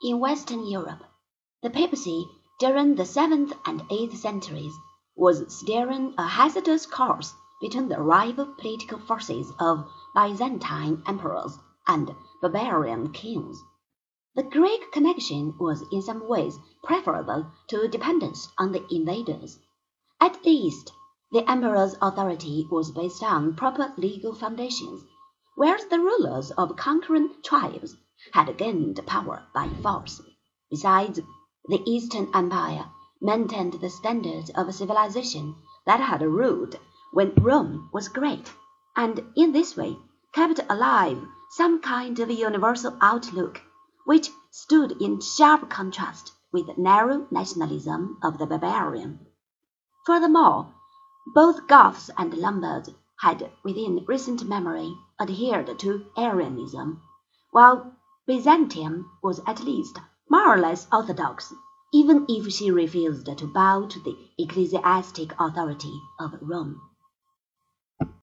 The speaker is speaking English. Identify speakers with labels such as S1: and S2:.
S1: In Western Europe, the papacy, during the seventh and eighth centuries, was steering a hazardous course between the rival political forces of Byzantine emperors and barbarian kings. The Greek connection was in some ways preferable to dependence on the invaders. At least, the emperor's authority was based on proper legal foundations, whereas the rulers of conquering tribes had gained power by force. Besides, the Eastern Empire maintained the standards of civilization that had ruled when Rome was great, and in this way kept alive some kind of universal outlook which stood in sharp contrast with the narrow nationalism of the barbarian. Furthermore, both Goths and Lombards had within recent memory adhered to Arianism, while Byzantium was at least more or less orthodox, even if she refused to bow to the ecclesiastic authority of Rome.